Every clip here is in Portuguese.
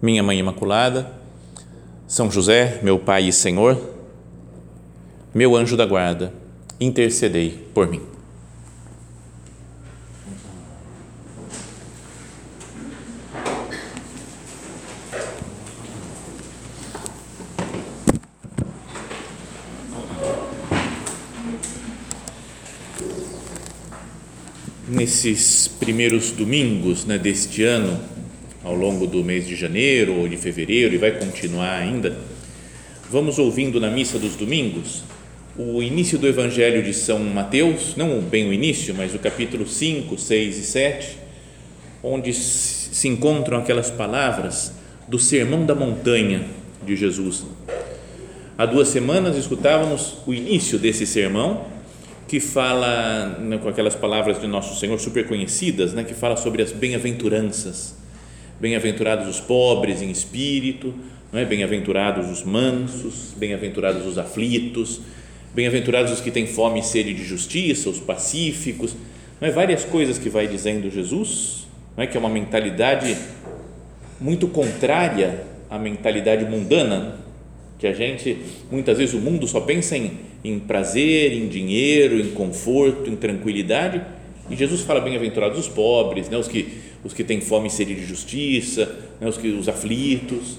minha Mãe Imaculada, São José, meu Pai e Senhor, meu anjo da guarda, intercedei por mim. Nesses primeiros domingos né, deste ano, ao longo do mês de janeiro ou de fevereiro e vai continuar ainda, vamos ouvindo na missa dos domingos o início do Evangelho de São Mateus, não bem o início, mas o capítulo 5, 6 e 7, onde se encontram aquelas palavras do Sermão da Montanha de Jesus. Há duas semanas escutávamos o início desse sermão, que fala né, com aquelas palavras de Nosso Senhor super conhecidas, né, que fala sobre as bem-aventuranças Bem-aventurados os pobres em espírito, não é? Bem-aventurados os mansos, bem-aventurados os aflitos, bem-aventurados os que têm fome e sede de justiça, os pacíficos, não é? Várias coisas que vai dizendo Jesus, não é? Que é uma mentalidade muito contrária à mentalidade mundana, que a gente muitas vezes o mundo só pensa em, em prazer, em dinheiro, em conforto, em tranquilidade, e Jesus fala bem-aventurados os pobres, né? Os que os que têm fome e sede de justiça, né, os, que, os aflitos.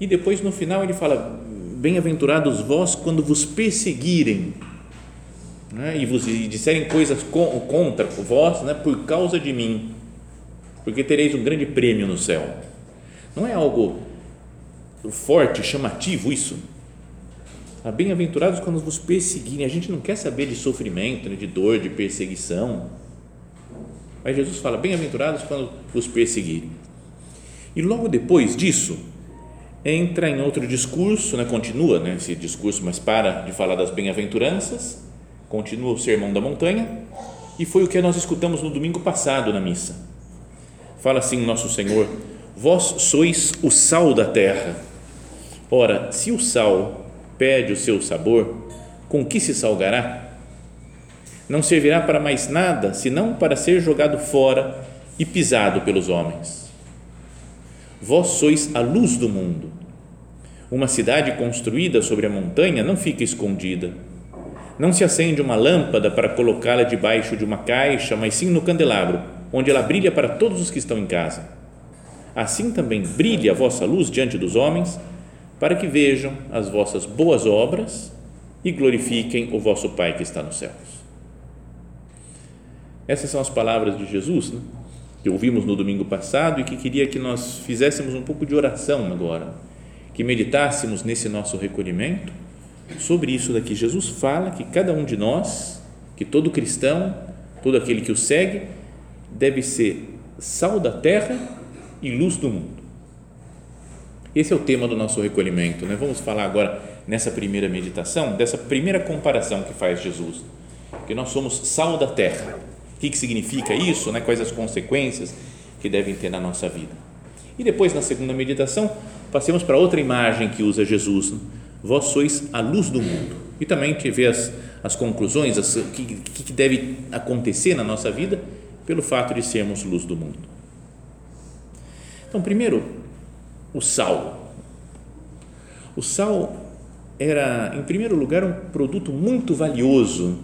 E depois no final ele fala: Bem-aventurados vós quando vos perseguirem né, e vos e disserem coisas contra vós né, por causa de mim, porque tereis um grande prêmio no céu. Não é algo forte, chamativo isso? Ah, bem-aventurados quando vos perseguirem. A gente não quer saber de sofrimento, de dor, de perseguição Aí Jesus fala: Bem-aventurados quando os perseguirem. E logo depois disso, entra em outro discurso, né, continua né, esse discurso, mas para de falar das bem-aventuranças, continua o sermão da montanha, e foi o que nós escutamos no domingo passado na missa. Fala assim nosso Senhor: Vós sois o sal da terra. Ora, se o sal perde o seu sabor, com que se salgará? não servirá para mais nada senão para ser jogado fora e pisado pelos homens. Vós sois a luz do mundo. Uma cidade construída sobre a montanha não fica escondida. Não se acende uma lâmpada para colocá-la debaixo de uma caixa, mas sim no candelabro, onde ela brilha para todos os que estão em casa. Assim também brilhe a vossa luz diante dos homens, para que vejam as vossas boas obras e glorifiquem o vosso Pai que está nos céus. Essas são as palavras de Jesus, né? que ouvimos no domingo passado e que queria que nós fizéssemos um pouco de oração agora, que meditássemos nesse nosso recolhimento sobre isso daqui. Jesus fala que cada um de nós, que todo cristão, todo aquele que o segue, deve ser sal da terra e luz do mundo. Esse é o tema do nosso recolhimento. Né? Vamos falar agora, nessa primeira meditação, dessa primeira comparação que faz Jesus, que nós somos sal da terra o que, que significa isso? Né? Quais as consequências que devem ter na nossa vida? E depois, na segunda meditação, passemos para outra imagem que usa Jesus. Né? Vós sois a luz do mundo. E também te vê as, as conclusões, o que, que deve acontecer na nossa vida pelo fato de sermos luz do mundo. Então, primeiro, o sal. O sal era, em primeiro lugar, um produto muito valioso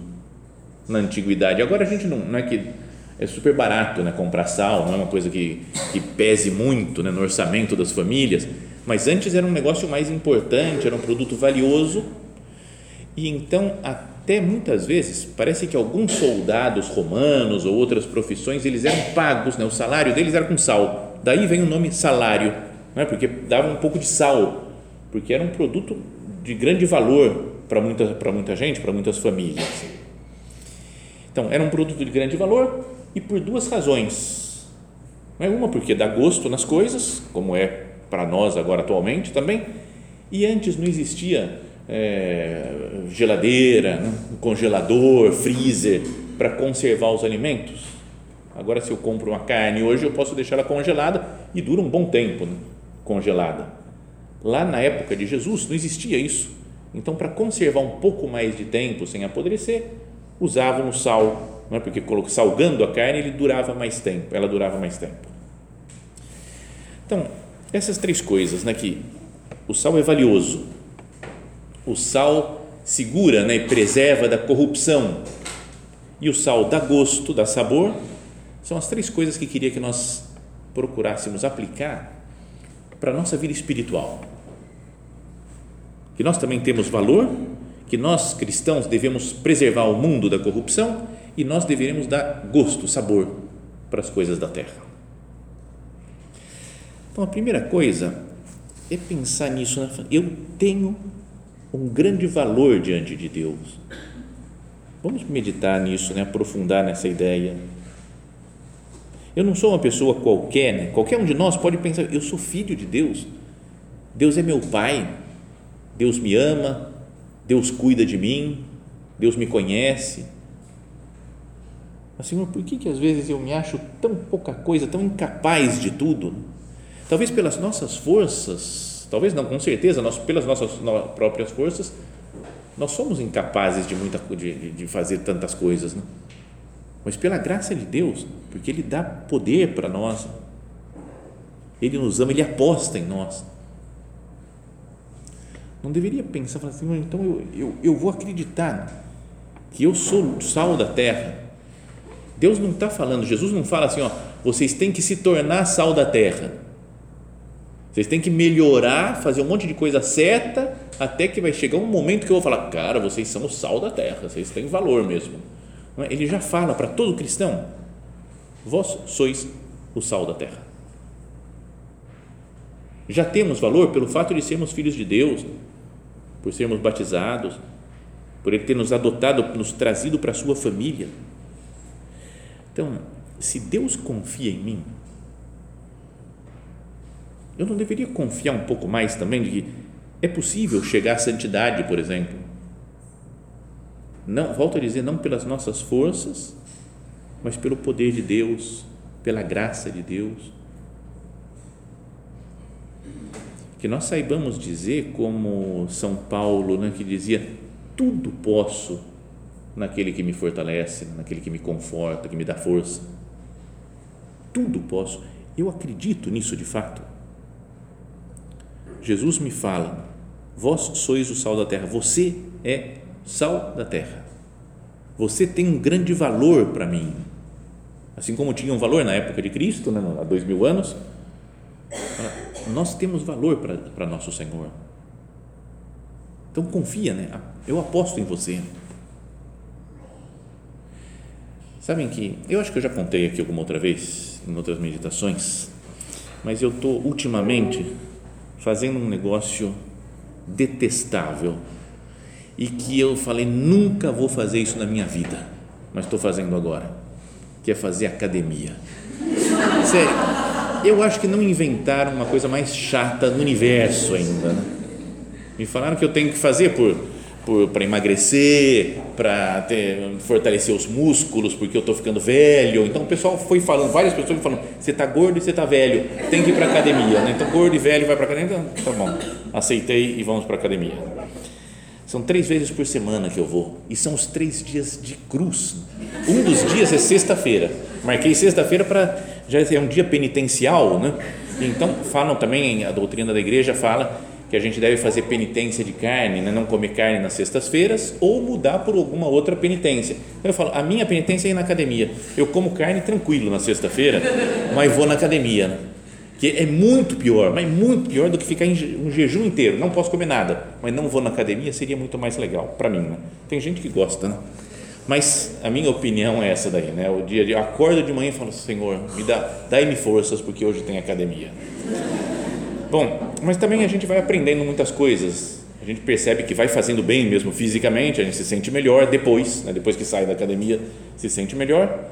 na antiguidade. Agora a gente não, não é que é super barato né, comprar sal, não é uma coisa que, que pese muito né, no orçamento das famílias, mas antes era um negócio mais importante, era um produto valioso e então até muitas vezes parece que alguns soldados romanos ou outras profissões eles eram pagos, né, o salário deles era com sal, daí vem o nome salário, né, porque dava um pouco de sal, porque era um produto de grande valor para muita, para muita gente, para muitas famílias. Então, era um produto de grande valor e por duas razões. Uma porque dá gosto nas coisas, como é para nós agora atualmente também. E antes não existia é, geladeira, né? congelador, freezer para conservar os alimentos. Agora, se eu compro uma carne hoje, eu posso deixar ela congelada e dura um bom tempo né? Congelada. Lá na época de Jesus não existia isso. Então, para conservar um pouco mais de tempo sem apodrecer, usavam o sal, não é? porque salgando a carne ele durava mais tempo, ela durava mais tempo. Então, essas três coisas, né, que o sal é valioso, o sal segura né, e preserva da corrupção, e o sal dá gosto, dá sabor, são as três coisas que queria que nós procurássemos aplicar para a nossa vida espiritual. Que nós também temos valor, que nós cristãos devemos preservar o mundo da corrupção e nós deveremos dar gosto, sabor para as coisas da terra. Então, a primeira coisa é pensar nisso. Né? Eu tenho um grande valor diante de Deus. Vamos meditar nisso, né? aprofundar nessa ideia. Eu não sou uma pessoa qualquer, né? qualquer um de nós pode pensar, eu sou filho de Deus, Deus é meu Pai, Deus me ama, Deus cuida de mim, Deus me conhece. Mas, Senhor, por que, que às vezes eu me acho tão pouca coisa, tão incapaz de tudo? Talvez pelas nossas forças, talvez não, com certeza, nós, pelas nossas próprias forças, nós somos incapazes de, muita, de, de fazer tantas coisas, né? Mas pela graça de Deus, porque Ele dá poder para nós, Ele nos ama, Ele aposta em nós. Não deveria pensar, falar assim, então eu, eu, eu vou acreditar que eu sou sal da terra. Deus não está falando, Jesus não fala assim, ó, vocês têm que se tornar sal da terra. Vocês têm que melhorar, fazer um monte de coisa certa, até que vai chegar um momento que eu vou falar, cara, vocês são o sal da terra, vocês têm valor mesmo. É? Ele já fala para todo cristão: vós sois o sal da terra. Já temos valor pelo fato de sermos filhos de Deus, por sermos batizados, por Ele ter nos adotado, nos trazido para a sua família. Então, se Deus confia em mim, eu não deveria confiar um pouco mais também de que é possível chegar à santidade, por exemplo? Não, volto a dizer, não pelas nossas forças, mas pelo poder de Deus, pela graça de Deus. Que nós saibamos dizer, como São Paulo, né, que dizia: tudo posso naquele que me fortalece, naquele que me conforta, que me dá força. Tudo posso. Eu acredito nisso de fato. Jesus me fala: Vós sois o sal da terra. Você é sal da terra. Você tem um grande valor para mim. Assim como tinha um valor na época de Cristo, né, há dois mil anos, nós temos valor para nosso Senhor. Então confia, né? Eu aposto em você. Sabem que eu acho que eu já contei aqui alguma outra vez em outras meditações, mas eu estou ultimamente fazendo um negócio detestável e que eu falei nunca vou fazer isso na minha vida, mas estou fazendo agora, que é fazer academia. Sério, eu acho que não inventaram uma coisa mais chata no universo ainda. Né? Me falaram que eu tenho que fazer por para emagrecer, para fortalecer os músculos, porque eu estou ficando velho. Então o pessoal foi falando, várias pessoas falando: você está gordo e você está velho, tem que ir para academia. Né? Então, gordo e velho vai para academia. Então, tá bom, aceitei e vamos para academia. São três vezes por semana que eu vou, e são os três dias de cruz. Um dos dias é sexta-feira. Marquei sexta-feira para. Já é um dia penitencial, né? Então, falam também, a doutrina da igreja fala que a gente deve fazer penitência de carne, né? não comer carne nas sextas-feiras ou mudar por alguma outra penitência. Então eu falo, a minha penitência é ir na academia. Eu como carne tranquilo na sexta-feira, mas vou na academia. Né? Que é muito pior, mas muito pior do que ficar em um jejum inteiro. Não posso comer nada, mas não vou na academia, seria muito mais legal para mim. Né? Tem gente que gosta, né? Mas a minha opinião é essa daí, né? O dia de acordo de manhã e falo, Senhor, me dá, dai-me forças porque hoje tem academia. Bom, mas também a gente vai aprendendo muitas coisas. A gente percebe que vai fazendo bem mesmo fisicamente, a gente se sente melhor depois, né? depois que sai da academia, se sente melhor.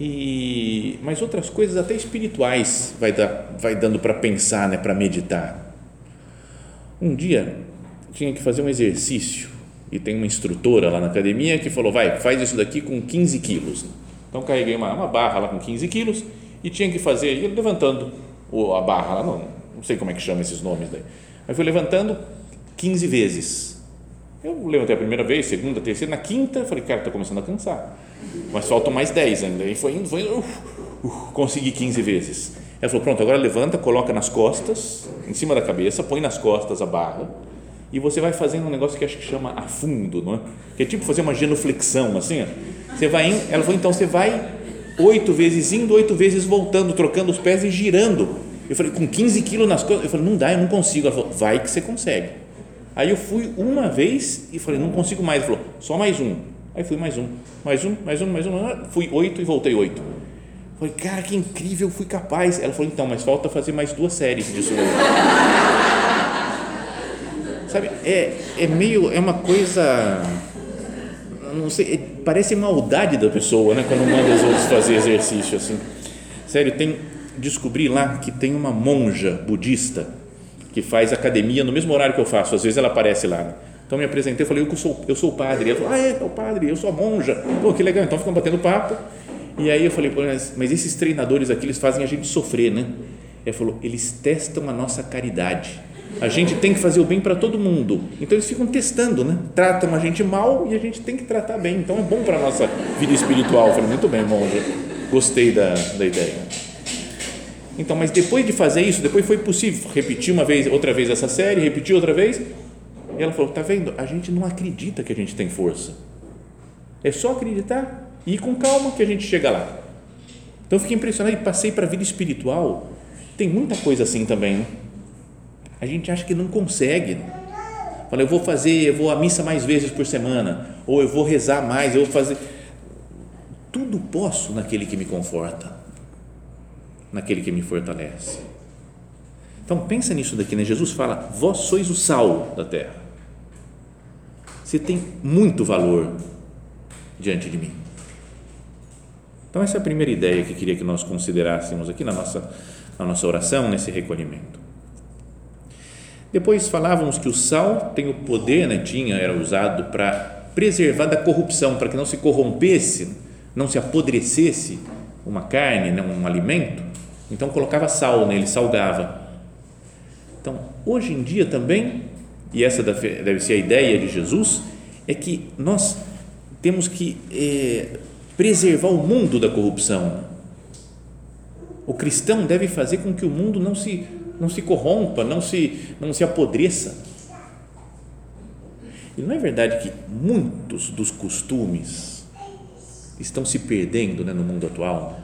E, mas outras coisas até espirituais vai, dar, vai dando para pensar, né, para meditar. Um dia tinha que fazer um exercício e tem uma instrutora lá na academia que falou, vai, faz isso daqui com 15 quilos. Então carreguei uma, uma barra lá com 15 quilos e tinha que fazer, levantando a barra lá, não, não sei como é que chama esses nomes daí. Aí fui levantando 15 vezes. Eu levantei a primeira vez, segunda, terceira, na quinta, falei, cara, estou começando a cansar. Mas faltam mais 10 ainda. E foi indo, foi indo, uh, uh, consegui 15 vezes. Ela falou, pronto, agora levanta, coloca nas costas, em cima da cabeça, põe nas costas a barra e você vai fazendo um negócio que acho que chama a fundo, não é? Que é tipo fazer uma genuflexão, assim, ó. Você vai ela falou, então você vai oito vezes indo, oito vezes voltando, trocando os pés e girando. Eu falei, com 15 quilos nas costas, eu falei, não dá, eu não consigo. Ela falou, vai que você consegue. Aí eu fui uma vez e falei, não consigo mais. Ela falou, só mais um. Aí fui mais um, mais um, mais um, mais um. Fui oito e voltei oito. Falei, cara, que incrível, fui capaz. Ela falou, então, mas falta fazer mais duas séries disso. Sabe, é, é meio, é uma coisa, não sei, é, parece maldade da pessoa, né, quando manda os outros fazer exercício assim. Sério, tem, descobri lá que tem uma monja budista que faz academia no mesmo horário que eu faço, às vezes ela aparece lá. Né? Então me apresentei, falei, eu sou, eu sou o padre. Ela falou, ah, é, é o padre, eu sou a monja. Pô, que legal, então ficam batendo papo. E aí eu falei, mas, mas esses treinadores aqui, eles fazem a gente sofrer, né? Ele falou, eles testam a nossa caridade a gente tem que fazer o bem para todo mundo. Então eles ficam testando, né? Tratam a gente mal e a gente tem que tratar bem. Então é bom para a nossa vida espiritual. Eu falei, muito bem, monja. Gostei da, da ideia. Então, mas depois de fazer isso, depois foi possível repetir uma vez, outra vez essa série, repetir outra vez. E ela falou: tá vendo? A gente não acredita que a gente tem força. É só acreditar e ir com calma que a gente chega lá. Então fiquei impressionado e passei para a vida espiritual. Tem muita coisa assim também. Né? A gente acha que não consegue. Fala, eu vou fazer, eu vou à missa mais vezes por semana, ou eu vou rezar mais, eu vou fazer. Tudo posso naquele que me conforta, naquele que me fortalece. Então pensa nisso daqui, né? Jesus fala: Vós sois o sal da terra. Você tem muito valor diante de mim. Então essa é a primeira ideia que queria que nós considerássemos aqui na nossa, na nossa oração, nesse recolhimento. Depois falávamos que o sal tem o poder, né, tinha, era usado para preservar da corrupção, para que não se corrompesse, não se apodrecesse uma carne, né, um alimento. Então colocava sal nele, salgava. Então, hoje em dia também, e essa deve ser a ideia de Jesus, é que nós temos que é, preservar o mundo da corrupção. O cristão deve fazer com que o mundo não se não se corrompa, não se, não se apodreça. E não é verdade que muitos dos costumes estão se perdendo né, no mundo atual?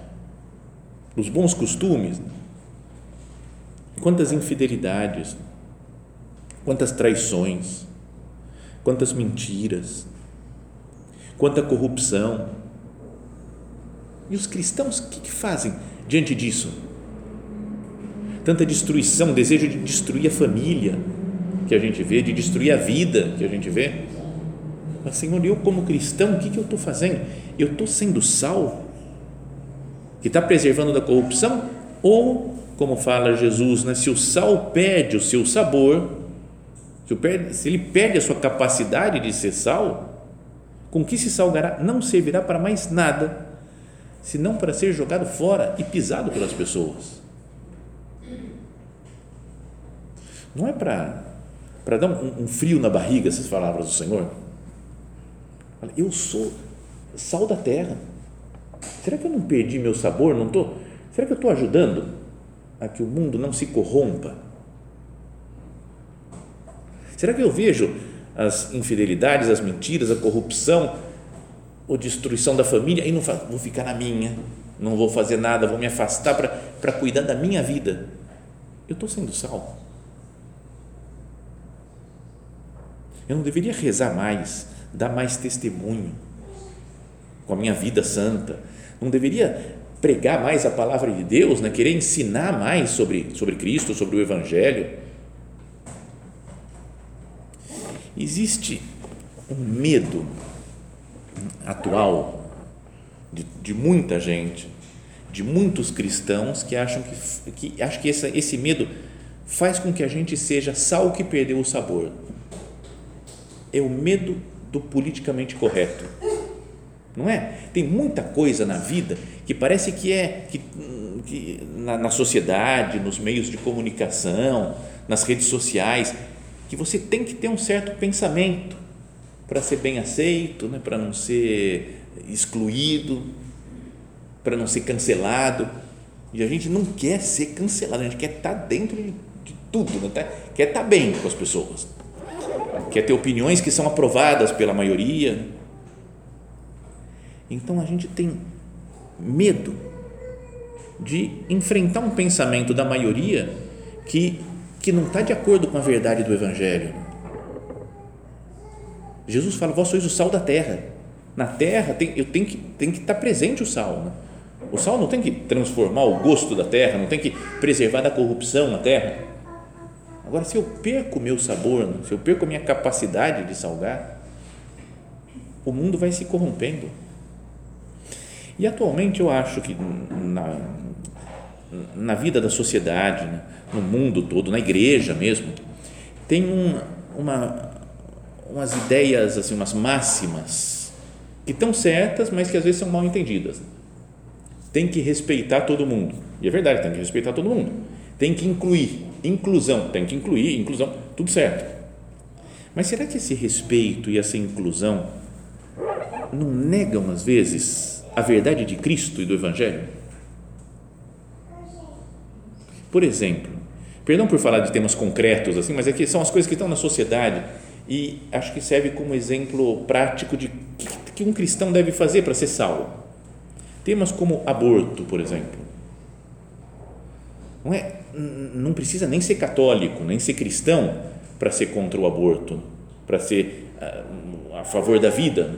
Os bons costumes, quantas infidelidades, quantas traições, quantas mentiras, quanta corrupção. E os cristãos, o que, que fazem diante disso? tanta destruição, desejo de destruir a família que a gente vê, de destruir a vida que a gente vê. Mas, Senhor, eu como cristão, o que, que eu estou fazendo? Eu estou sendo sal que está preservando da corrupção? Ou, como fala Jesus, né, se o sal perde o seu sabor, se, ele perde a sua capacidade de ser sal, com que se salgará? Não servirá para mais nada, senão para ser jogado fora e pisado pelas pessoas. Não é para, para dar um, um frio na barriga essas palavras do Senhor? Eu sou sal da terra. Será que eu não perdi meu sabor? Não tô? Será que eu estou ajudando a que o mundo não se corrompa? Será que eu vejo as infidelidades, as mentiras, a corrupção, a destruição da família e não vou ficar na minha, não vou fazer nada, vou me afastar para cuidar da minha vida? Eu estou sendo sal. Eu não deveria rezar mais, dar mais testemunho com a minha vida santa. Não deveria pregar mais a palavra de Deus, né? querer ensinar mais sobre, sobre Cristo, sobre o Evangelho. Existe um medo atual de, de muita gente, de muitos cristãos que acham que, que, acham que esse, esse medo faz com que a gente seja sal que perdeu o sabor. É o medo do politicamente correto. Não é? Tem muita coisa na vida que parece que é que, que na, na sociedade, nos meios de comunicação, nas redes sociais, que você tem que ter um certo pensamento para ser bem aceito, né? para não ser excluído, para não ser cancelado. E a gente não quer ser cancelado, a gente quer estar tá dentro de, tudo, né? Tá, quer estar tá bem com as pessoas, quer ter opiniões que são aprovadas pela maioria. Então a gente tem medo de enfrentar um pensamento da maioria que, que não está de acordo com a verdade do Evangelho. Jesus fala: Vós sois o sal da terra. Na terra tem, eu tenho que, tem que estar tá presente o sal. Né? O sal não tem que transformar o gosto da terra, não tem que preservar da corrupção a terra. Agora, se eu perco o meu sabor, se eu perco a minha capacidade de salgar, o mundo vai se corrompendo. E atualmente eu acho que na, na vida da sociedade, né, no mundo todo, na igreja mesmo, tem um, uma, umas ideias, assim, umas máximas que estão certas, mas que às vezes são mal entendidas. Tem que respeitar todo mundo. E é verdade, tem que respeitar todo mundo. Tem que incluir, inclusão, tem que incluir, inclusão, tudo certo. Mas será que esse respeito e essa inclusão não negam às vezes a verdade de Cristo e do Evangelho? Por exemplo, perdão por falar de temas concretos assim, mas é que são as coisas que estão na sociedade e acho que serve como exemplo prático de que, um cristão deve fazer para ser salvo. Temas como aborto, por exemplo. Não é, não precisa nem ser católico, nem ser cristão para ser contra o aborto, para ser a, ah, a favor da vida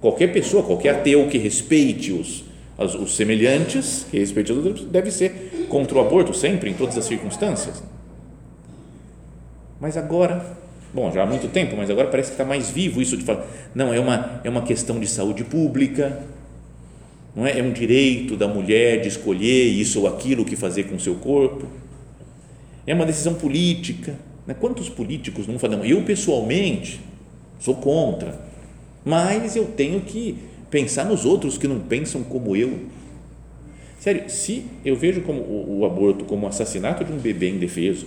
Qualquer pessoa, qualquer ateu que respeite os, os semelhantes, que respeite os outros, deve ser contra o aborto, sempre, em todas as circunstâncias. Mas agora, bom, já há muito tempo, mas agora parece que está mais vivo isso de falar, não, é uma, é uma questão de saúde pública, não é? é um direito da mulher de escolher isso ou aquilo que fazer com o seu corpo, é uma decisão política. Né? Quantos políticos não falam? Eu, pessoalmente, sou contra mas eu tenho que pensar nos outros que não pensam como eu. Sério, se eu vejo como o, o aborto como o assassinato de um bebê indefeso,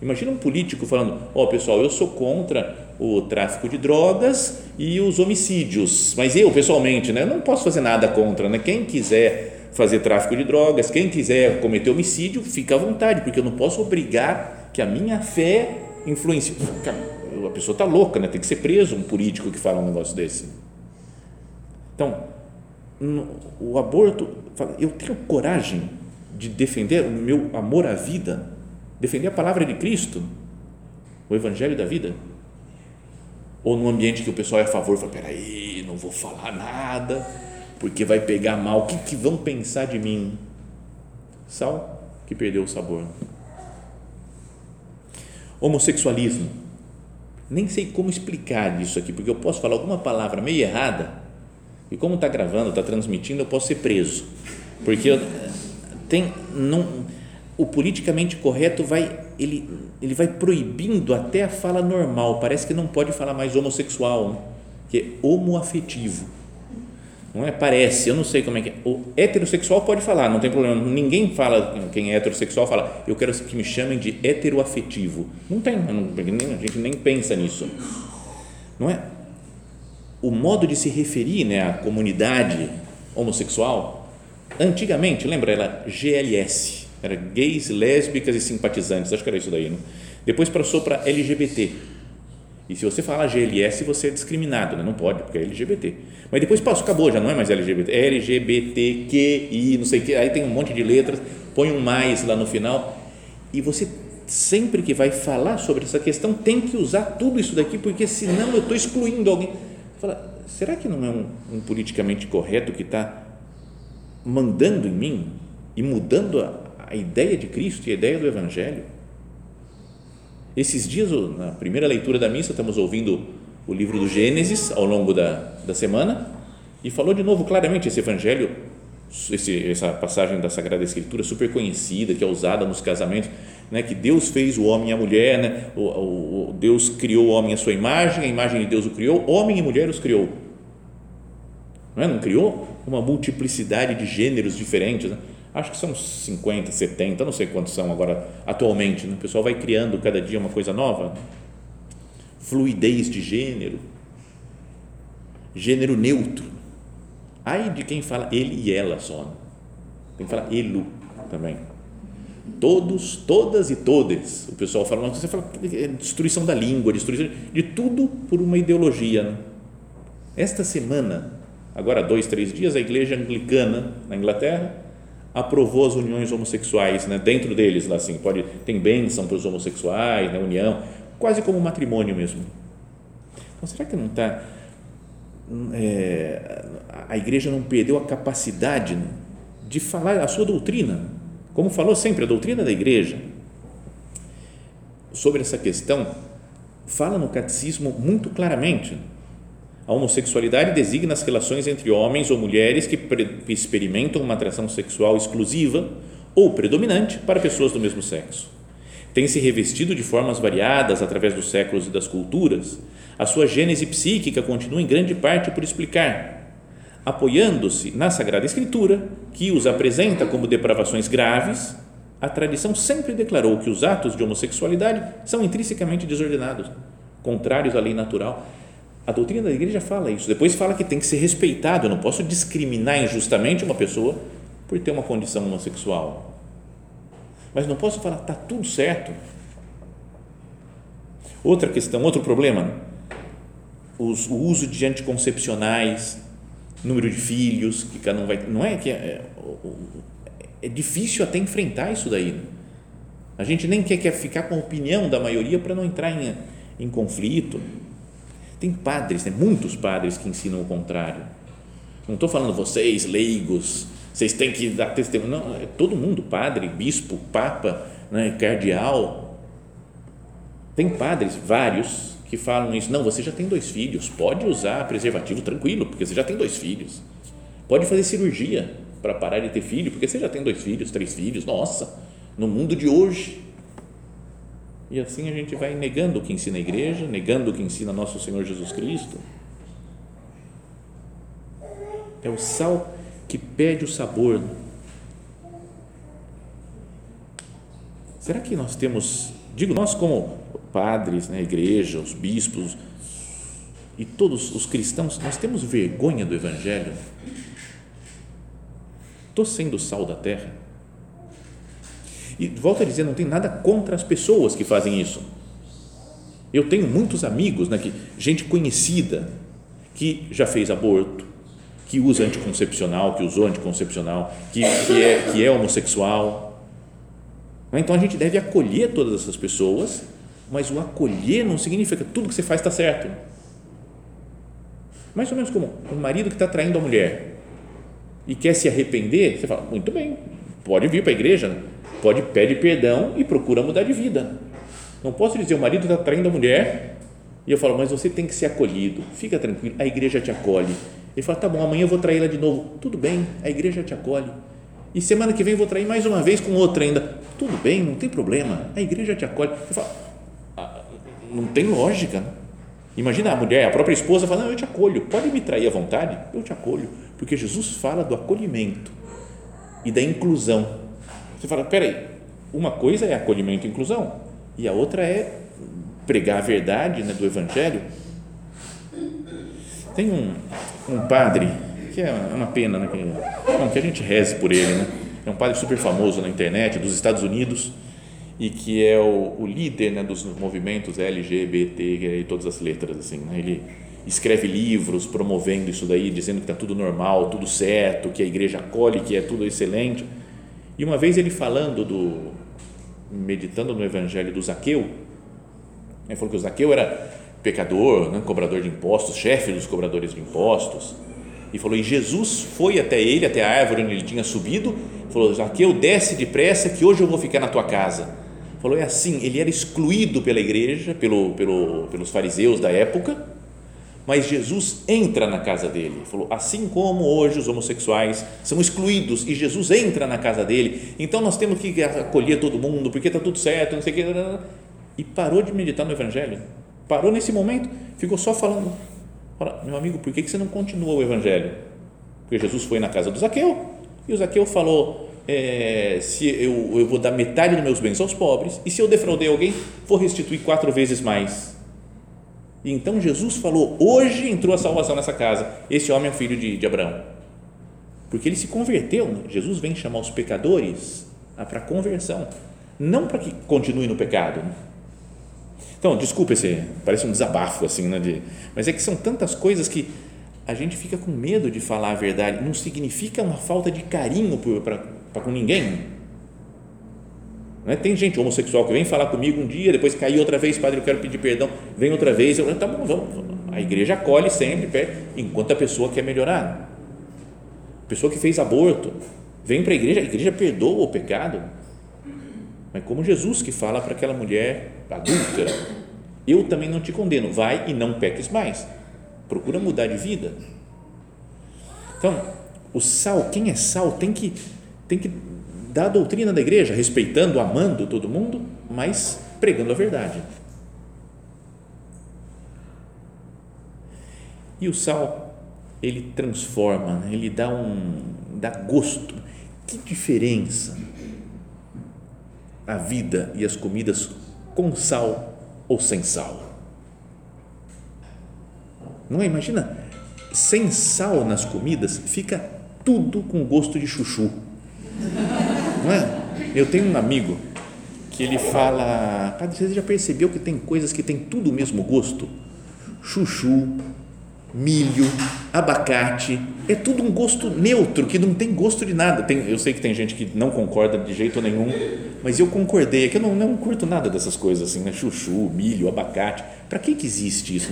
imagina um político falando: Ó, oh, pessoal, eu sou contra o tráfico de drogas e os homicídios, mas eu, pessoalmente, né, não posso fazer nada contra. Né? Quem quiser fazer tráfico de drogas, quem quiser cometer homicídio, fica à vontade, porque eu não posso obrigar que a minha fé influencie a pessoa está louca, né? tem que ser preso um político que fala um negócio desse. Então, o aborto, eu tenho coragem de defender o meu amor à vida, defender a palavra de Cristo, o Evangelho da vida? Ou num ambiente que o pessoal é a favor, fala, peraí, não vou falar nada, porque vai pegar mal, o que, que vão pensar de mim? Sal que perdeu o sabor. Homossexualismo nem sei como explicar isso aqui, porque eu posso falar alguma palavra meio errada e como está gravando, está transmitindo, eu posso ser preso, porque eu, tem não, o politicamente correto vai ele ele vai proibindo até a fala normal, parece que não pode falar mais homossexual, né? que é homoafetivo não é? Parece, eu não sei como é que é. O heterossexual pode falar, não tem problema. Ninguém fala, quem é heterossexual fala, eu quero que me chamem de heteroafetivo. Não tem, não, a gente nem pensa nisso. Não é? O modo de se referir né, à comunidade homossexual, antigamente, lembra, era GLS, era gays, lésbicas e simpatizantes, acho que era isso daí. Né? Depois passou para LGBT e se você falar GLS, você é discriminado, né? não pode, porque é LGBT. Mas depois passou, acabou, já não é mais LGBT, é LGBTQI, não sei o que, aí tem um monte de letras, põe um mais lá no final. E você, sempre que vai falar sobre essa questão, tem que usar tudo isso daqui, porque senão eu estou excluindo alguém. Fala, será que não é um, um politicamente correto que está mandando em mim e mudando a, a ideia de Cristo e a ideia do Evangelho? Esses dias, na primeira leitura da missa, estamos ouvindo o livro do Gênesis ao longo da, da semana E falou de novo claramente esse evangelho, esse, essa passagem da Sagrada Escritura super conhecida, que é usada nos casamentos, né, que Deus fez o homem e a mulher, né, o, o, Deus criou o homem à sua imagem, a imagem de Deus o criou, homem e mulher os criou. Não, é? não criou uma multiplicidade de gêneros diferentes, né? acho que são 50, 70, não sei quantos são agora atualmente, né? o pessoal vai criando cada dia uma coisa nova, fluidez de gênero, gênero neutro, ai de quem fala ele e ela só, né? tem que falar elo também, todos, todas e todas, o pessoal fala, você fala destruição da língua, destruição de tudo por uma ideologia, né? esta semana, agora dois, três dias, a igreja anglicana na Inglaterra aprovou as uniões homossexuais, né? dentro deles, lá, assim, pode, tem bênção para os homossexuais, né? união, quase como matrimônio mesmo. Então, será que não está. É, a igreja não perdeu a capacidade né, de falar a sua doutrina, como falou sempre, a doutrina da igreja. Sobre essa questão, fala no catecismo muito claramente a homossexualidade designa as relações entre homens ou mulheres que experimentam uma atração sexual exclusiva ou predominante para pessoas do mesmo sexo. Tem se revestido de formas variadas através dos séculos e das culturas. A sua gênese psíquica continua em grande parte por explicar, apoiando-se na Sagrada Escritura, que os apresenta como depravações graves. A tradição sempre declarou que os atos de homossexualidade são intrinsecamente desordenados, contrários à lei natural a doutrina da igreja fala isso. Depois fala que tem que ser respeitado. Eu não posso discriminar injustamente uma pessoa por ter uma condição homossexual. Mas não posso falar, está tudo certo. Outra questão, outro problema, os, o uso de anticoncepcionais, número de filhos, que cada um vai. Não é que é, é, é difícil até enfrentar isso daí. A gente nem quer, quer ficar com a opinião da maioria para não entrar em, em conflito. Tem padres, né, muitos padres que ensinam o contrário. Não estou falando vocês, leigos, vocês têm que dar testemunho. Não, é todo mundo, padre, bispo, papa, né, cardeal. Tem padres, vários, que falam isso. Não, você já tem dois filhos, pode usar preservativo tranquilo, porque você já tem dois filhos. Pode fazer cirurgia para parar de ter filho, porque você já tem dois filhos, três filhos. Nossa, no mundo de hoje e assim a gente vai negando o que ensina a igreja, negando o que ensina nosso Senhor Jesus Cristo. É o sal que perde o sabor. Será que nós temos, digo nós como padres, né, igreja, os bispos e todos os cristãos, nós temos vergonha do Evangelho? Estou sendo sal da terra? E volto a dizer, não tem nada contra as pessoas que fazem isso. Eu tenho muitos amigos, né, que, gente conhecida, que já fez aborto, que usa anticoncepcional, que usou anticoncepcional, que, que, é, que é homossexual. Então a gente deve acolher todas essas pessoas, mas o acolher não significa que tudo que você faz está certo. Mais ou menos como um marido que está traindo a mulher e quer se arrepender, você fala, muito bem, pode vir para a igreja, pode pede perdão e procura mudar de vida. Não posso dizer o marido está traindo a mulher e eu falo, mas você tem que ser acolhido. Fica tranquilo, a igreja te acolhe. Ele fala, tá bom, amanhã eu vou trair ela de novo. Tudo bem, a igreja te acolhe. E semana que vem eu vou trair mais uma vez com outra ainda. Tudo bem, não tem problema. A igreja te acolhe. Eu falo, não tem lógica. Imagina a mulher, a própria esposa fala, não, eu te acolho. Pode me trair à vontade? Eu te acolho. Porque Jesus fala do acolhimento e da inclusão você fala, peraí, uma coisa é acolhimento e inclusão e a outra é pregar a verdade né, do Evangelho. Tem um, um padre que é uma pena, né, que, que a gente reze por ele, né? É um padre super famoso na internet dos Estados Unidos e que é o, o líder né, dos movimentos LGBT e todas as letras assim. Né? Ele escreve livros promovendo isso daí, dizendo que está tudo normal, tudo certo, que a igreja acolhe, que é tudo excelente. E uma vez ele falando do, meditando no evangelho do Zaqueu, ele falou que o Zaqueu era pecador, né, cobrador de impostos, chefe dos cobradores de impostos, e falou, e Jesus foi até ele, até a árvore onde ele tinha subido, falou, Zaqueu, desce depressa que hoje eu vou ficar na tua casa. Falou, é assim, ele era excluído pela igreja, pelo, pelo, pelos fariseus da época, mas Jesus entra na casa dele. Falou, assim como hoje os homossexuais são excluídos e Jesus entra na casa dele, então nós temos que acolher todo mundo porque está tudo certo, não sei o que. E parou de meditar no Evangelho. Parou nesse momento, ficou só falando. Fala, meu amigo, por que você não continua o Evangelho? Porque Jesus foi na casa do Zaqueu e o Zaqueu falou: é, se eu, eu vou dar metade dos meus bens aos pobres e se eu defraudei alguém, vou restituir quatro vezes mais. E então Jesus falou: hoje entrou a salvação nessa casa. Esse homem é o filho de, de Abraão. Porque ele se converteu. Né? Jesus vem chamar os pecadores para a conversão, não para que continue no pecado. Né? Então, desculpa parece um desabafo assim, né, de, mas é que são tantas coisas que a gente fica com medo de falar a verdade. Não significa uma falta de carinho para com ninguém. Não é? Tem gente homossexual que vem falar comigo um dia, depois cai outra vez, padre, eu quero pedir perdão, vem outra vez, eu, tá bom, vamos, vamos. A igreja acolhe sempre, enquanto a pessoa quer melhorar. A pessoa que fez aborto, vem para a igreja, a igreja perdoa o pecado. Mas como Jesus que fala para aquela mulher adúltera, eu também não te condeno, vai e não peques mais. Procura mudar de vida. Então, o sal, quem é sal, tem que, tem que dar a doutrina da igreja, respeitando, amando todo mundo, mas pregando a verdade. E o sal, ele transforma, né? ele dá um dá gosto. Que diferença a vida e as comidas com sal ou sem sal. Não é? Imagina, sem sal nas comidas fica tudo com gosto de chuchu. Não é? Eu tenho um amigo que ele fala, padre, você já percebeu que tem coisas que tem tudo o mesmo gosto? Chuchu, milho, abacate, é tudo um gosto neutro, que não tem gosto de nada. Tem, eu sei que tem gente que não concorda de jeito nenhum, mas eu concordei, é que eu não, não curto nada dessas coisas assim, né? chuchu, milho, abacate, para que que existe isso?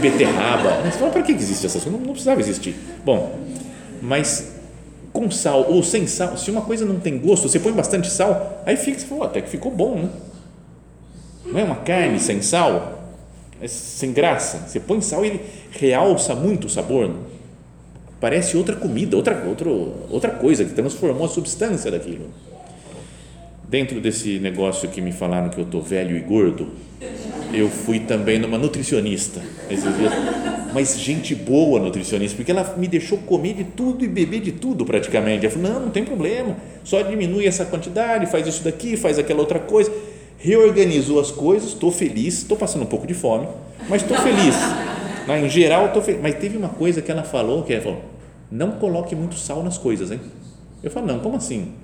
Beterraba, mas para que que existe essas coisas? Não, não precisava existir. Bom, mas com sal ou sem sal, se uma coisa não tem gosto, você põe bastante sal, aí fica, você fala, até que ficou bom, né? Não é uma carne sem sal? É sem graça. Você põe sal e ele realça muito o sabor. Parece outra comida, outra, outra, outra coisa que transformou a substância daquilo. Dentro desse negócio que me falaram que eu estou velho e gordo, eu fui também numa nutricionista. Mas gente boa nutricionista, porque ela me deixou comer de tudo e beber de tudo praticamente. Ela falou: não, não tem problema, só diminui essa quantidade, faz isso daqui, faz aquela outra coisa reorganizou as coisas, estou feliz, estou passando um pouco de fome, mas estou feliz. Né? Em geral, estou feliz. Mas teve uma coisa que ela falou, que ela falou, não coloque muito sal nas coisas, hein? Eu falo, não, como assim?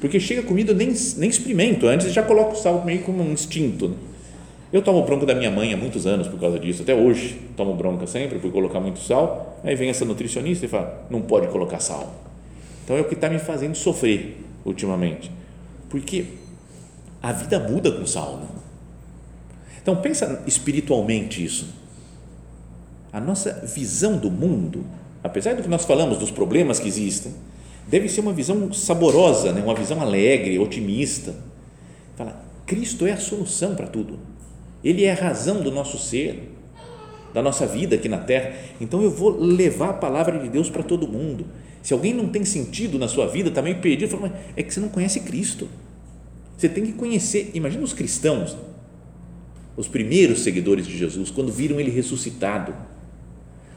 Porque chega comida, eu nem, nem experimento, antes já coloco sal meio como um instinto. Né? Eu tomo bronca da minha mãe há muitos anos por causa disso, até hoje tomo bronca sempre por colocar muito sal. Aí vem essa nutricionista e fala, não pode colocar sal. Então é o que está me fazendo sofrer ultimamente. Porque a vida muda com sal. Né? Então pensa espiritualmente isso. A nossa visão do mundo, apesar do que nós falamos dos problemas que existem, deve ser uma visão saborosa, né? uma visão alegre, otimista. Fala, Cristo é a solução para tudo. Ele é a razão do nosso ser, da nossa vida aqui na terra. Então eu vou levar a palavra de Deus para todo mundo. Se alguém não tem sentido na sua vida, está meio perdido, fala, é que você não conhece Cristo. Você tem que conhecer, imagina os cristãos, os primeiros seguidores de Jesus, quando viram ele ressuscitado.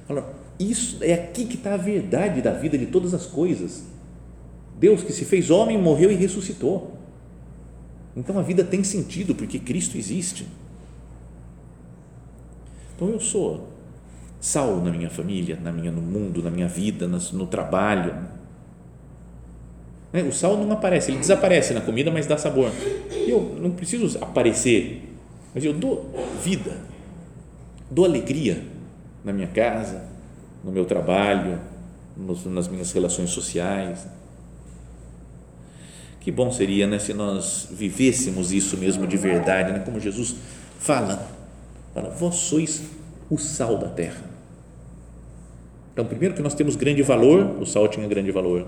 Falaram, isso é aqui que está a verdade da vida de todas as coisas. Deus que se fez homem, morreu e ressuscitou. Então a vida tem sentido porque Cristo existe. Então eu sou sal na minha família, na minha, no mundo, na minha vida, no trabalho, né? O sal não aparece, ele desaparece na comida, mas dá sabor. Eu não preciso aparecer, mas eu dou vida, dou alegria na minha casa, no meu trabalho, nas minhas relações sociais. Que bom seria né, se nós vivêssemos isso mesmo de verdade, né? como Jesus fala, fala, vós sois o sal da terra. Então, primeiro que nós temos grande valor, o sal tinha grande valor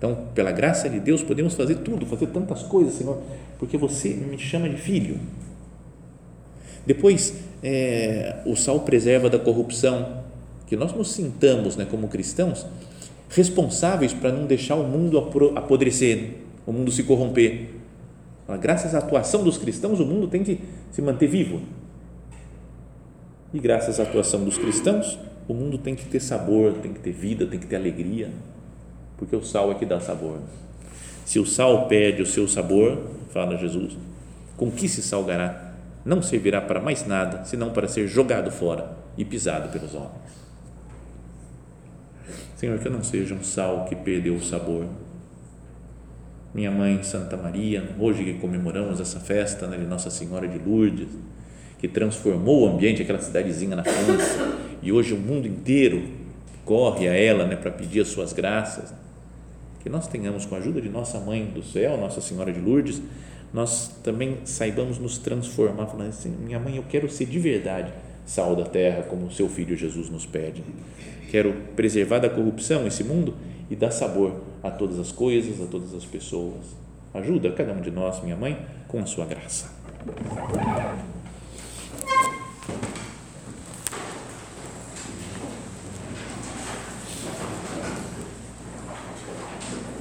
então, pela graça de Deus, podemos fazer tudo, fazer tantas coisas, Senhor, porque você me chama de filho. Depois, é, o sal preserva da corrupção, que nós nos sintamos, né, como cristãos, responsáveis para não deixar o mundo apodrecer, o mundo se corromper. Graças à atuação dos cristãos, o mundo tem que se manter vivo. E graças à atuação dos cristãos, o mundo tem que ter sabor, tem que ter vida, tem que ter alegria, porque o sal é que dá sabor. Se o sal perde o seu sabor, fala Jesus, com que se salgará? Não servirá para mais nada, senão para ser jogado fora e pisado pelos homens. Senhor, que eu não seja um sal que perdeu o sabor. Minha mãe Santa Maria, hoje que comemoramos essa festa né, de Nossa Senhora de Lourdes, que transformou o ambiente, aquela cidadezinha na França, e hoje o mundo inteiro corre a ela né, para pedir as suas graças. Que nós tenhamos, com a ajuda de Nossa Mãe do Céu, Nossa Senhora de Lourdes, nós também saibamos nos transformar, falando assim: minha mãe, eu quero ser de verdade sal da terra, como o seu filho Jesus nos pede. Quero preservar da corrupção esse mundo e dar sabor a todas as coisas, a todas as pessoas. Ajuda cada um de nós, minha mãe, com a sua graça.